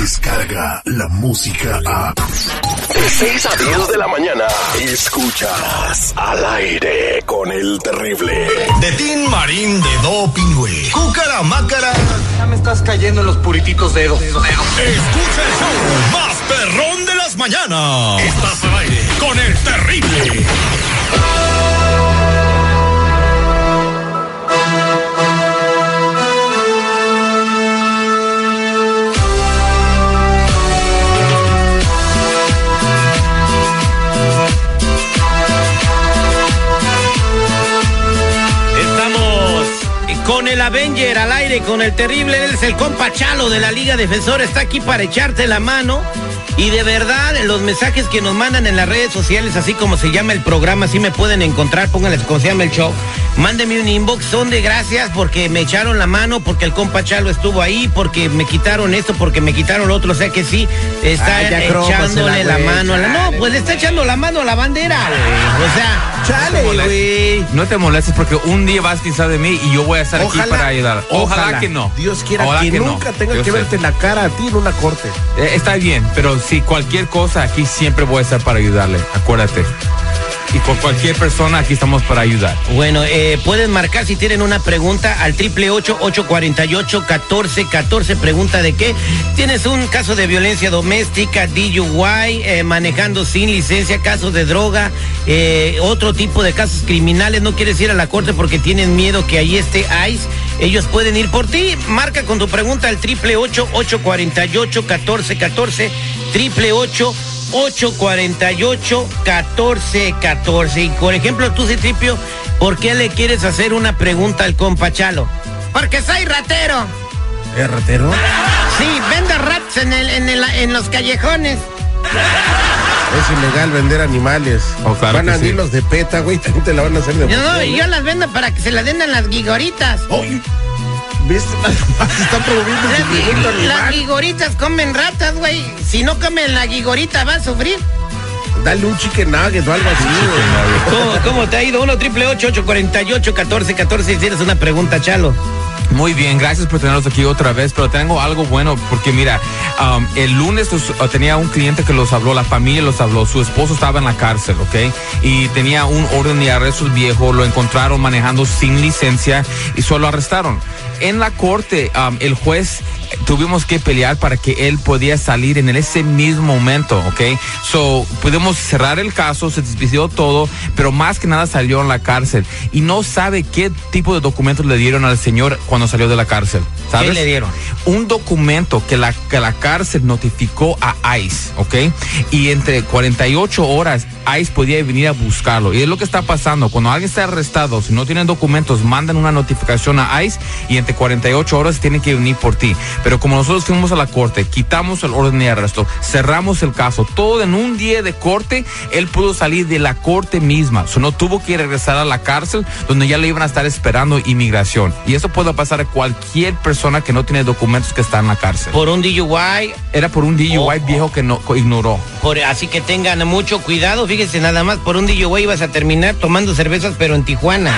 llega la música a... De 6 a 10 de la mañana, escuchas al aire con el terrible. De Tin Marín de Do Pingüe. Cúcara Mácara. Ya me estás cayendo en los purititos dedos. Escucha el show más perrón de las mañanas. Estás al aire con el terrible. Avenger al aire, con el terrible. Él es el compa Chalo de la Liga Defensora. Está aquí para echarte la mano. Y de verdad, los mensajes que nos mandan en las redes sociales, así como se llama el programa, así me pueden encontrar. Pónganles cómo se llama el show. Mándenme un inbox. Son de gracias porque me echaron la mano, porque el compa Chalo estuvo ahí, porque me quitaron esto, porque me quitaron lo otro. O sea que sí, está Ay, crómasela, echándole la mano. a la- No, pues le está echando la mano a la bandera, güey. O sea, chale, güey. No te molestes porque un día vas a pensar de mí y yo voy a estar Ojalá, aquí para ayudar. Ojalá, que no. Dios quiera Ojalá que, no. nunca tenga Yo que verte en la cara a ti en una corte. Eh, está bien, pero si cualquier cosa aquí siempre voy a estar para ayudarle. Acuérdate. Y por cualquier persona aquí estamos para ayudar. Bueno, eh, pueden marcar si tienen una pregunta al triple ocho ocho cuarenta y ocho catorce catorce. Pregunta de qué. Tienes un caso de violencia doméstica, DUI, eh, manejando sin licencia, casos de droga, eh, otro tipo de casos criminales. No quieres ir a la corte porque tienes miedo que ahí esté ICE. Ellos pueden ir por ti. Marca con tu pregunta al triple ocho ocho cuarenta y ocho catorce catorce. Triple ocho 848-1414. Y por ejemplo, tú, Citripio, ¿por qué le quieres hacer una pregunta al compa Chalo? Porque soy ratero. ¿Es ratero? Sí, vendo rats en, el, en, el- en los callejones. Es ilegal vender animales. Oh, claro van a venir sí. los de PETA, güey, también te la van a hacer de Yo, no, yo las vendo para que se las den a las guigoritas. Oye, ¿Viste? Se está promoviendo Las, animal. guigoritas comen ratas, güey. Si no comen la guigorita, va a sufrir. Dale un chicken nugget o algo así, güey. ¿Cómo, cómo te ha ido? 1 triple 848 1414 si tienes una pregunta, Chalo. Muy bien, gracias por tenerlos aquí otra vez, pero tengo algo bueno porque mira, um, el lunes los- uh, tenía un cliente que los habló, la familia los habló, su esposo estaba en la cárcel, ¿ok? Y tenía un orden de arresto viejo, lo encontraron manejando sin licencia y solo arrestaron. En la corte, um, el juez eh, tuvimos que pelear para que él podía salir en ese mismo momento, ¿ok? So, pudimos cerrar el caso, se despidió todo, pero más que nada salió en la cárcel y no sabe qué tipo de documentos le dieron al señor cuando salió de la cárcel. ¿Sabes? ¿Qué le dieron? Un documento que la, que la cárcel notificó a ICE, ¿ok? Y entre 48 horas ICE podía venir a buscarlo. Y es lo que está pasando. Cuando alguien está arrestado, si no tienen documentos, mandan una notificación a ICE y entre 48 horas tienen que venir por ti. Pero como nosotros fuimos a la corte, quitamos el orden de arresto, cerramos el caso, todo en un día de corte, él pudo salir de la corte misma. So, no tuvo que regresar a la cárcel donde ya le iban a estar esperando inmigración. Y eso puede pasar a cualquier persona que no tiene documentos que está en la cárcel. Por un DUI, Era por un DUI Oh. viejo que no ignoró. Por- así que tengan mucho cuidado. Fíjense, nada más por un DUI ibas a terminar tomando cervezas, pero en Tijuana.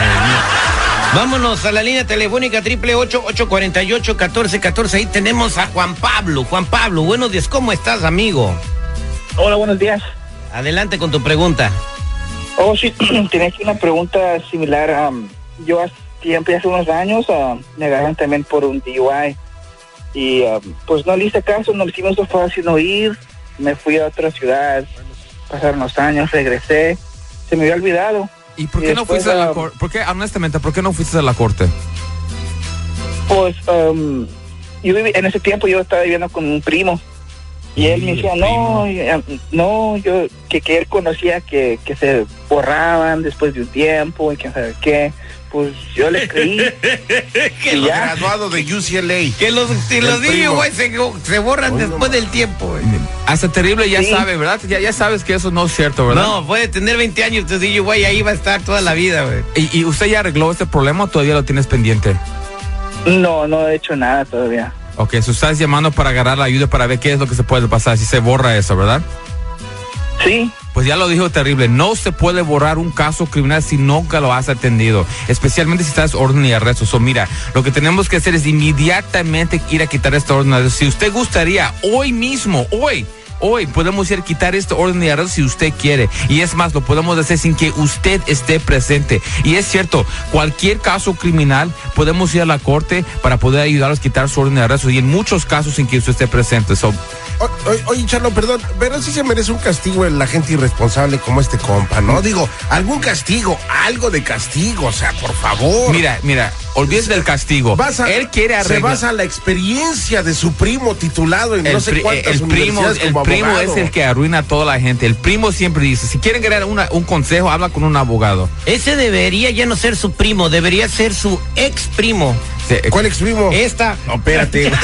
Vámonos a la línea telefónica triple ocho ocho cuarenta y ocho catorce catorce. Ahí tenemos a Juan Pablo. Juan Pablo, buenos días. ¿Cómo estás, amigo? Hola, buenos días. Adelante con tu pregunta. Oh, sí, tenía aquí una pregunta similar. am, yo hace tiempo, hace unos años, am, me agarraron también por un DUI. Y am, pues no le hice caso, no le hicimos fácil no ir. Me fui a otra ciudad, pasaron los años, regresé. Se me había olvidado. ¿Y por Y qué no después, fuiste a la ah, corte? ¿Por qué, honestamente, por qué no fuiste a la corte? Pues am, yo viví- en ese tiempo yo estaba viviendo con un primo. Y él me decía, no, am, no, yo, que, que él conocía que, que se borraban después de un tiempo y quién sabe qué. Pues yo le creí. que y los, ya. Graduado de UCLA. que los, que los primo. DUI se, se borran Oye, después no, del tiempo. güey. Hasta terrible ya Sí. sabe, ¿verdad? Ya, ya sabes que eso no es cierto, ¿verdad? No, puede tener 20 años tu DUI y ahí va a estar toda la vida, güey. ¿Y, y usted ya arregló este problema o todavía lo tienes pendiente? No, no he hecho nada todavía. Ok, so estás llamando para agarrar la ayuda para ver qué es lo que se puede pasar si se borra eso, ¿verdad? Sí, Pues ya lo dijo terrible, no se puede borrar un caso criminal si nunca lo has atendido, especialmente si estás orden y arresto. So, mira, lo que tenemos que hacer es inmediatamente ir a quitar esta orden. Si usted gustaría, hoy mismo, hoy, hoy podemos ir a quitar esta orden de arresto si usted quiere. Y es más, lo podemos hacer sin que usted esté presente. Y es cierto, cualquier caso criminal podemos ir a la corte para poder ayudarlos a quitar su orden de arresto. Y en muchos casos sin que usted esté presente. So, O- o- Oye, Charlo, perdón, pero sí se merece un castigo la gente irresponsable como este compa, ¿no? Digo, algún castigo, algo de castigo, o sea, por favor. mira, mira, olvídese del castigo. Basa- Él quiere se arreglar. basa en la experiencia de su primo titulado en el, no sé pri- cuántas el primo, el primo es el que arruina a toda la gente. El primo siempre dice, si quieren una- un consejo, habla con un abogado. Ese debería ya no ser su primo, debería ser su ex primo. ¿Cuál ex primo? Esta. No, espérate.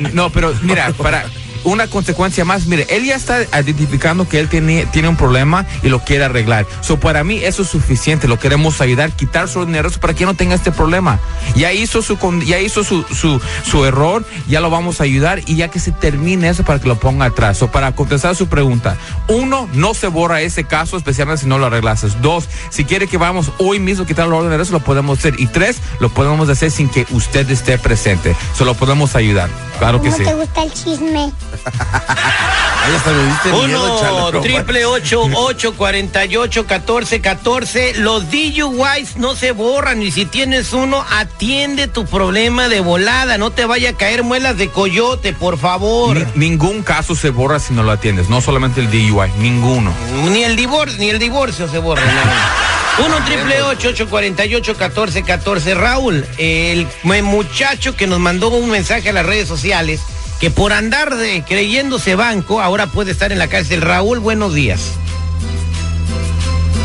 No, pero mira, para una consecuencia más, mire, él ya está identificando que él tiene, tiene un problema y lo quiere arreglar. So, para mí eso es suficiente, lo queremos ayudar, quitar su dinero para que no tenga este problema. Ya hizo su ya hizo su, su, su error, ya lo vamos a ayudar y ya que se termine eso para que lo ponga atrás. So, para contestar su pregunta, uno, no se borra ese caso, especialmente si no lo arreglases. Dos, si quiere que vamos hoy mismo a quitar el orden de lo podemos hacer. Y tres, lo podemos hacer sin que usted esté presente. Se lo podemos ayudar. Claro que ¿Cómo sí. te gusta el chisme? Ahí hasta me diste miedo, Charlo. Uno, triple ocho, ocho, cuarenta y ocho, catorce, catorce. Los DUIs no se borran y si tienes uno, atiende tu problema de volada. No te vaya a caer muelas de coyote, por favor. Ni- ningún caso se borra si no lo atiendes, no solamente el DUI, ninguno. Ni el divorcio, ni el divorcio se borra. no. Uno triple ocho, ocho, cuarenta y ocho, catorce, catorce. Raúl, el muchacho que nos mandó un mensaje a las redes sociales que por andar de creyéndose banco ahora puede estar en la cárcel. Raúl, buenos días.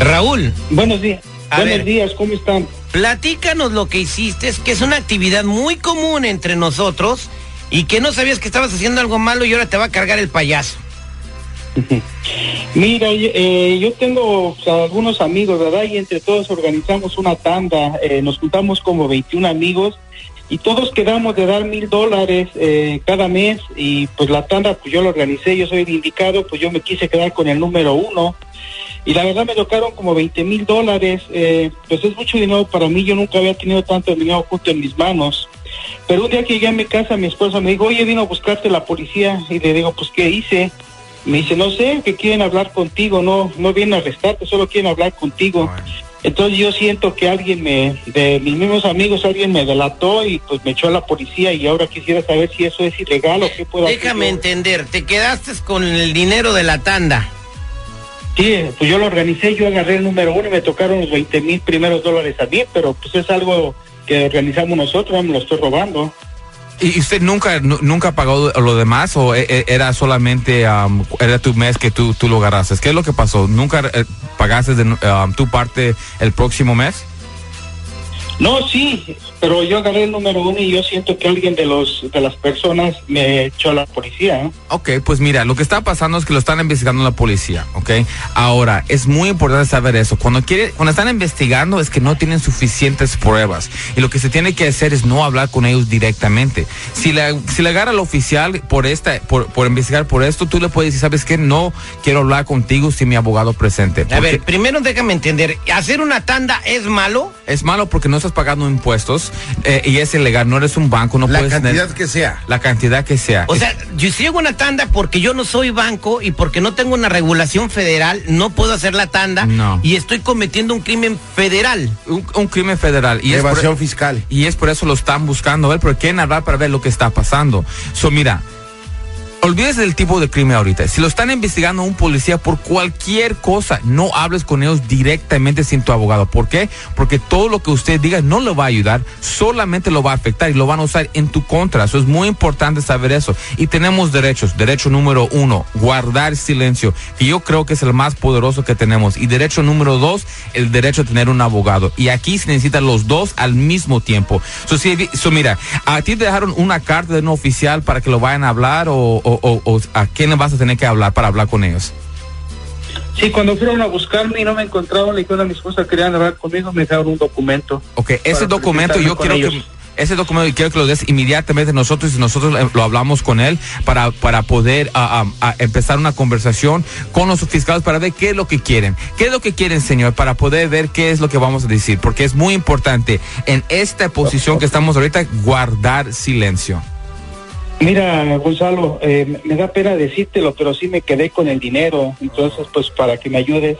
Raúl, Buenos días. A Buenos ver. días, ¿cómo están? platícanos lo que hiciste, que es una actividad muy común entre nosotros y que no sabías que estabas haciendo algo malo y ahora te va a cargar el payaso. Mira, yo- eh, yo tengo o sea, algunos amigos, ¿verdad? Y entre todos organizamos una tanda, eh, nos juntamos como 21 amigos y todos quedamos de dar mil dólares eh, cada mes y pues la tanda pues yo lo organicé, yo soy el indicado, pues yo me quise quedar con el número uno y la verdad me tocaron como 20 mil dólares, eh, pues es mucho dinero para mí, yo nunca había tenido tanto dinero junto en mis manos. Pero un día que llegué a mi casa, mi esposa me dijo, oye, vino a buscarte la policía. Y le digo, pues, ¿qué hice? Me dice, no sé, que quieren hablar contigo, no no vienen a arrestarte, solo quieren hablar contigo. Entonces yo siento que alguien me, de mis mismos amigos, alguien me delató y pues me echó a la policía y ahora quisiera saber si eso es ilegal o qué puedo hacer Déjame entender, te quedaste con el dinero de la tanda. Sí, pues yo lo organicé, yo agarré el número uno y me tocaron los 20 mil primeros dólares a mí, pero pues es algo que organizamos nosotros, no me lo estoy robando. ¿Y usted nunca nu- nunca pagó lo demás o e- e- era solamente um, era tu mes que tú, tú lo agarraste? ¿Qué es lo que pasó? ¿Nunca pagaste de, um, tu parte el próximo mes? No, sí, pero yo agarré el número uno y yo siento que alguien de los de las personas me echó a la policía. ¿no? Ok, pues mira, lo que está pasando es que lo están investigando la policía, ¿ok? Ahora, es muy importante saber eso. Cuando quiere, cuando están investigando es que no tienen suficientes pruebas. Y lo que se tiene que hacer es no hablar con ellos directamente. Si le, si le agarra al oficial por esta, por, por investigar por esto, tú le puedes decir, ¿sabes qué? No quiero hablar contigo sin mi abogado presente. A ver, primero déjame entender, ¿hacer una tanda es malo? Es malo porque no estás pagando impuestos eh, y es ilegal. No eres un banco, no La puedes tener- cantidad que sea. La cantidad que sea. O sea, yo si hago una tanda porque yo no soy banco y porque no tengo una regulación federal, no puedo hacer la tanda No. y estoy cometiendo un crimen federal. un, un crimen federal. Y es por- Evasión fiscal. Y es por eso lo están buscando ver, pero quieren hablar para ver lo que está pasando. So, mira, olvídese del tipo de crimen ahorita. Si lo están investigando un policía por cualquier cosa, no hables con ellos directamente sin tu abogado. ¿Por qué? Porque todo lo que usted diga no le va a ayudar, solamente lo va a afectar y lo van a usar en tu contra. Eso es muy importante saber eso. Y tenemos derechos. Derecho número uno, guardar silencio, que yo creo que es el más poderoso que tenemos. Y derecho número dos, el derecho a tener un abogado. Y aquí se necesitan los dos al mismo tiempo. So, si- so, mira, a ti te dejaron una carta de un oficial para que lo vayan a hablar o- o- o a quién vas a tener que hablar para hablar con ellos. Sí, cuando fueron a buscarme y no me encontraron, le dijeron a mi esposa que querían hablar conmigo, me dejaron un documento. Ok, ese documento yo quiero que ese documento quiero que lo des inmediatamente nosotros y nosotros eh, lo hablamos con él para, para poder ah, empezar una conversación con los fiscales para ver qué es lo que quieren. ¿Qué es lo que quieren, señor? Para poder ver qué es lo que vamos a decir. Porque es muy importante en esta posición que estamos ahorita guardar silencio. Mira, Gonzalo, eh, me da pena decírtelo, pero sí me quedé con el dinero. Entonces, pues para que me ayudes.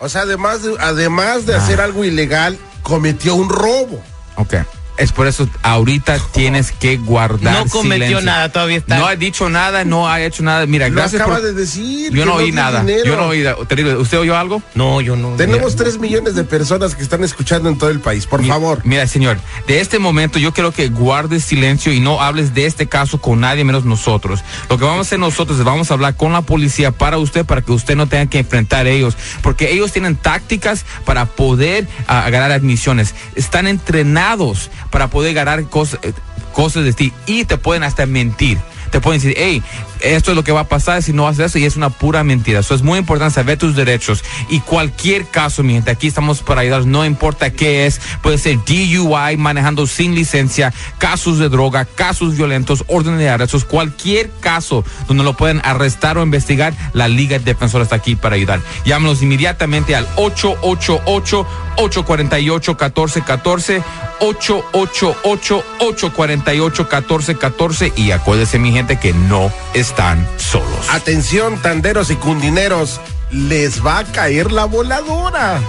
O sea, además de, además de hacer algo ilegal, cometió un robo. Ok. Es por eso ahorita tienes que guardar No cometió silencio. nada, todavía está. No ha dicho nada, no ha hecho nada. Mira, Lo gracias acaba por- de decir. Yo no oí nada. dinero. Yo no oí. Te digo, ¿usted oyó algo? No, yo no. Tenemos tres millones de personas que están escuchando en todo el país. Por favor. Mira, señor, de este momento yo quiero que guardes silencio y no hables de este caso con nadie menos nosotros. Lo que vamos a hacer nosotros es vamos a hablar con la policía para usted, para que usted no tenga que enfrentar a ellos, porque ellos tienen tácticas para poder ah, ganar admisiones. Están entrenados para poder ganar cosas, eh, cosas de ti y te pueden hasta mentir. Te pueden decir, hey, esto es lo que va a pasar si no haces eso y es una pura mentira. Eso es muy importante saber tus derechos y cualquier caso, mi gente, aquí estamos para ayudar, no importa qué es, puede ser DUI, manejando sin licencia, casos de droga, casos violentos, órdenes de arrestos, cualquier caso donde lo pueden arrestar o investigar, la Liga Defensora está aquí para ayudar. Llámenos inmediatamente al 888 848 1414 888 848 1414 y acuérdese mi gente que no están solos. Atención, tanderos y cundineros. Les va a caer la voladora.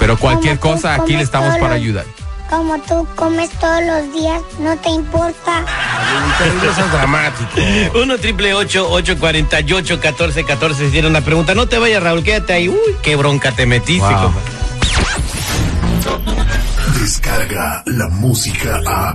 Pero cualquier Como cosa aquí le estamos para los- ayudar. Como tú comes todos los días, no te importa. Eso es dramático. 1 triple 848 1414 si tiene una pregunta. No te vayas, Raúl, quédate ahí. Uy, qué bronca te metiste, Wow. Descarga la música a.